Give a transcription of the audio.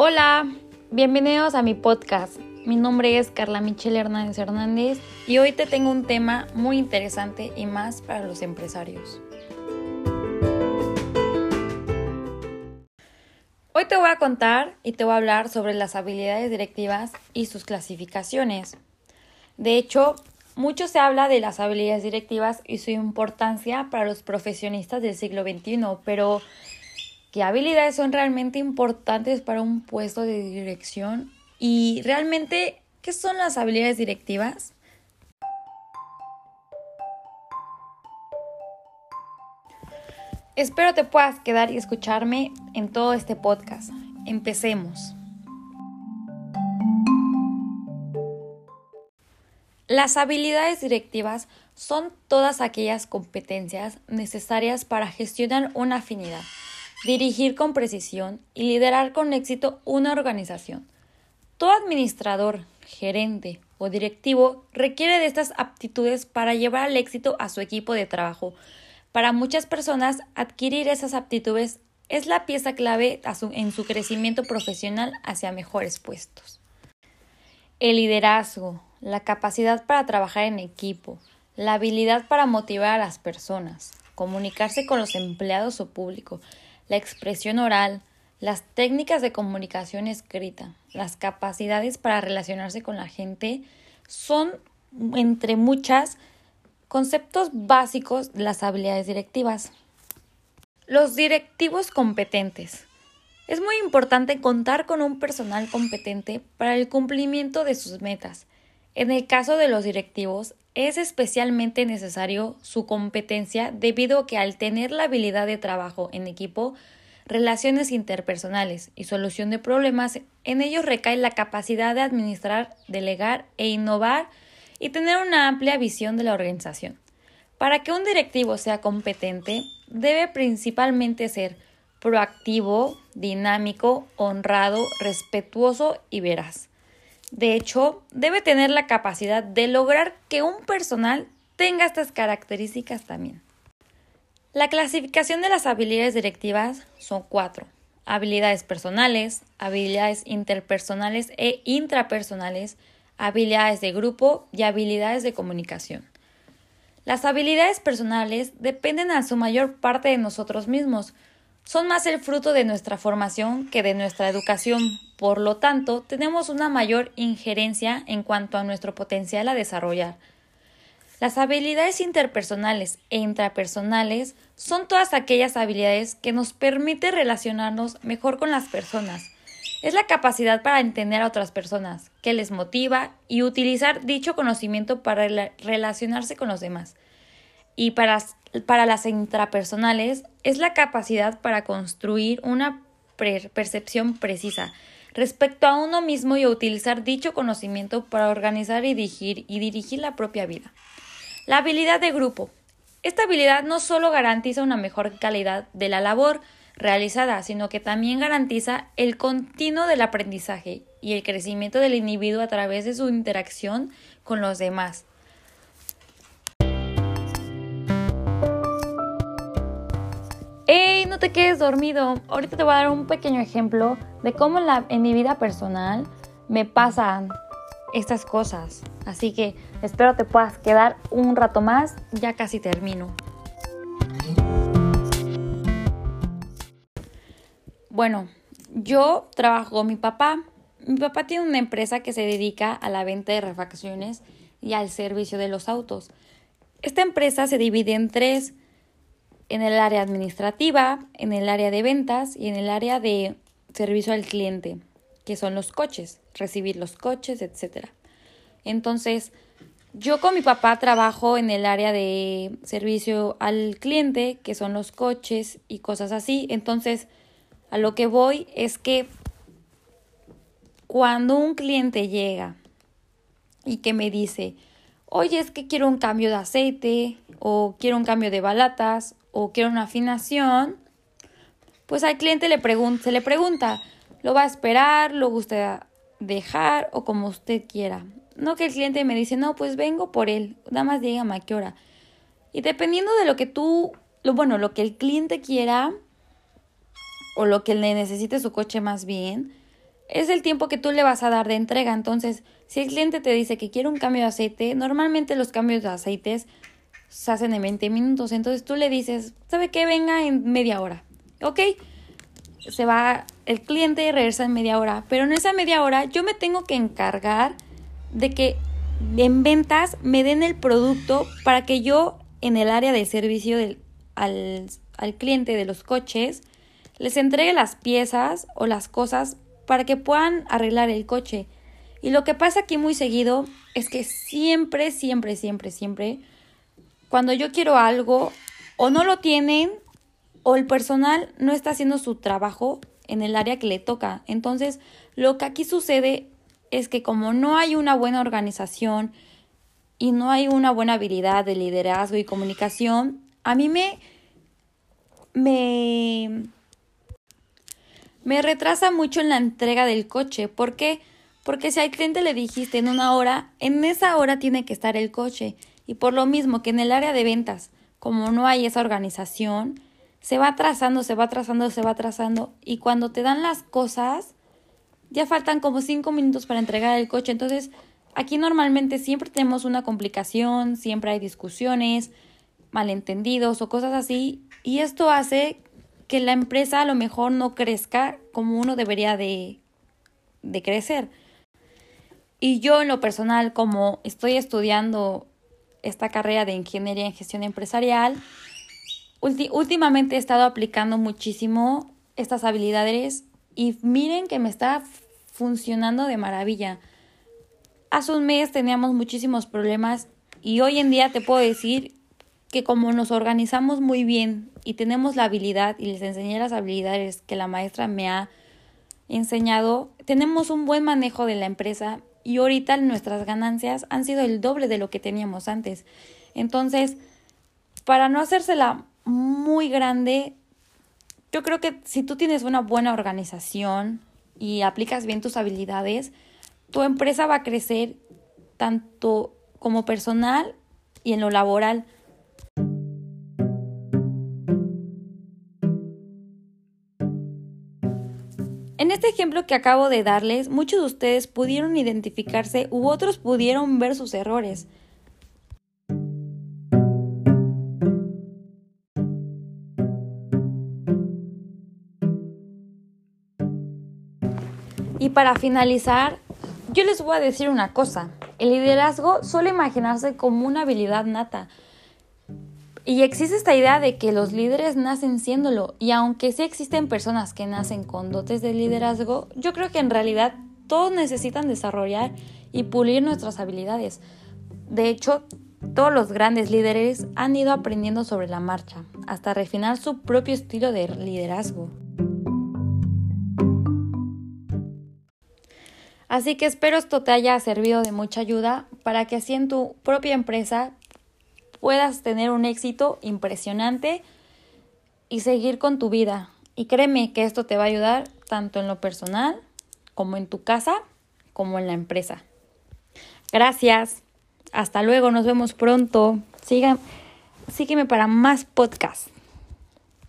Hola, bienvenidos a mi podcast. Mi nombre es Carla Michelle Hernández Hernández y hoy te tengo un tema muy interesante y más para los empresarios. Hoy te voy a contar y te voy a hablar sobre las habilidades directivas y sus clasificaciones. De hecho, mucho se habla de las habilidades directivas y su importancia para los profesionistas del siglo XXI, pero qué habilidades son realmente importantes para un puesto de dirección y realmente qué son las habilidades directivas. Espero te puedas quedar y escucharme en todo este podcast. Empecemos. Las habilidades directivas son todas aquellas competencias necesarias para gestionar una afinidad dirigir con precisión y liderar con éxito una organización. Todo administrador, gerente o directivo requiere de estas aptitudes para llevar al éxito a su equipo de trabajo. Para muchas personas, adquirir esas aptitudes es la pieza clave en su crecimiento profesional hacia mejores puestos. El liderazgo, la capacidad para trabajar en equipo, la habilidad para motivar a las personas, comunicarse con los empleados o público, la expresión oral, las técnicas de comunicación escrita, las capacidades para relacionarse con la gente son, entre muchas, conceptos básicos de las habilidades directivas. Los directivos competentes. Es muy importante contar con un personal competente para el cumplimiento de sus metas. En el caso de los directivos, es especialmente necesario su competencia debido a que al tener la habilidad de trabajo en equipo, relaciones interpersonales y solución de problemas, en ellos recae la capacidad de administrar, delegar e innovar y tener una amplia visión de la organización. Para que un directivo sea competente, debe principalmente ser proactivo, dinámico, honrado, respetuoso y veraz. De hecho, debe tener la capacidad de lograr que un personal tenga estas características también. La clasificación de las habilidades directivas son cuatro. Habilidades personales, habilidades interpersonales e intrapersonales, habilidades de grupo y habilidades de comunicación. Las habilidades personales dependen a su mayor parte de nosotros mismos, son más el fruto de nuestra formación que de nuestra educación. Por lo tanto, tenemos una mayor injerencia en cuanto a nuestro potencial a desarrollar. Las habilidades interpersonales e intrapersonales son todas aquellas habilidades que nos permiten relacionarnos mejor con las personas. Es la capacidad para entender a otras personas, que les motiva y utilizar dicho conocimiento para relacionarse con los demás y para, para las intrapersonales es la capacidad para construir una percepción precisa respecto a uno mismo y utilizar dicho conocimiento para organizar y dirigir, y dirigir la propia vida. La habilidad de grupo. Esta habilidad no solo garantiza una mejor calidad de la labor realizada, sino que también garantiza el continuo del aprendizaje y el crecimiento del individuo a través de su interacción con los demás. Te quedes dormido. Ahorita te voy a dar un pequeño ejemplo de cómo en mi vida personal me pasan estas cosas. Así que espero te puedas quedar un rato más. Ya casi termino. Bueno, yo trabajo con mi papá. Mi papá tiene una empresa que se dedica a la venta de refacciones y al servicio de los autos. Esta empresa se divide en tres en el área administrativa, en el área de ventas y en el área de servicio al cliente, que son los coches, recibir los coches, etc. Entonces, yo con mi papá trabajo en el área de servicio al cliente, que son los coches y cosas así. Entonces, a lo que voy es que cuando un cliente llega y que me dice, oye, es que quiero un cambio de aceite o quiero un cambio de balatas o quiero una afinación, pues al cliente le se le pregunta, ¿lo va a esperar? ¿Lo gusta dejar? O como usted quiera. No que el cliente me dice, no, pues vengo por él, nada más dígame a qué. Y dependiendo de lo que tú, lo, bueno, lo que el cliente quiera o lo que le necesite su coche más bien, es el tiempo que tú le vas a dar de entrega. Entonces, si el cliente te dice que quiere un cambio de aceite, normalmente los cambios de aceites se hacen en 20 minutos. Entonces tú le dices, ¿sabe qué? Venga en media hora. ¿Ok? Se va el cliente y regresa en media hora. Pero en esa media hora yo me tengo que encargar de que en ventas me den el producto para que yo en el área de servicio del, al, al cliente de los coches les entregue las piezas o las cosas para que puedan arreglar el coche. Y lo que pasa aquí muy seguido es que siempre, siempre, siempre, siempre, cuando yo quiero algo, o no lo tienen, o el personal no está haciendo su trabajo en el área que le toca. Entonces, lo que aquí sucede es que como no hay una buena organización y no hay una buena habilidad de liderazgo y comunicación, a mí me me me retrasa mucho en la entrega del coche. ¿Por qué? Porque si al cliente le dijiste en una hora, en esa hora tiene que estar el coche. Y por lo mismo que en el área de ventas, como no hay esa organización, se va trazando, se va trazando, se va trazando. Y cuando te dan las cosas, ya faltan como cinco minutos para entregar el coche. Entonces, aquí normalmente siempre tenemos una complicación, siempre hay discusiones, malentendidos o cosas así. Y esto hace que la empresa a lo mejor no crezca como uno debería de, de crecer. Y yo en lo personal, como estoy estudiando esta carrera de ingeniería en gestión empresarial, últimamente he estado aplicando muchísimo estas habilidades y miren que me está funcionando de maravilla. Hace un mes teníamos muchísimos problemas y hoy en día te puedo decir que como nos organizamos muy bien y tenemos la habilidad y les enseñé las habilidades que la maestra me ha enseñado, tenemos un buen manejo de la empresa y ahorita nuestras ganancias han sido el doble de lo que teníamos antes. Entonces, para no hacérsela muy grande, yo creo que si tú tienes una buena organización y aplicas bien tus habilidades, tu empresa va a crecer tanto como personal y en lo laboral. Este ejemplo que acabo de darles, muchos de ustedes pudieron identificarse u otros pudieron ver sus errores. Y para finalizar, yo les voy a decir una cosa. El liderazgo suele imaginarse como una habilidad nata, y existe esta idea de que los líderes nacen siéndolo, y aunque sí existen personas que nacen con dotes de liderazgo, yo creo que en realidad todos necesitan desarrollar y pulir nuestras habilidades. De hecho, todos los grandes líderes han ido aprendiendo sobre la marcha, hasta refinar su propio estilo de liderazgo. Así que espero esto te haya servido de mucha ayuda para que así en tu propia empresa puedas tener un éxito impresionante y seguir con tu vida. Y créeme que esto te va a ayudar tanto en lo personal como en tu casa como en la empresa. Gracias. Hasta luego, nos vemos pronto. sígueme para más podcasts.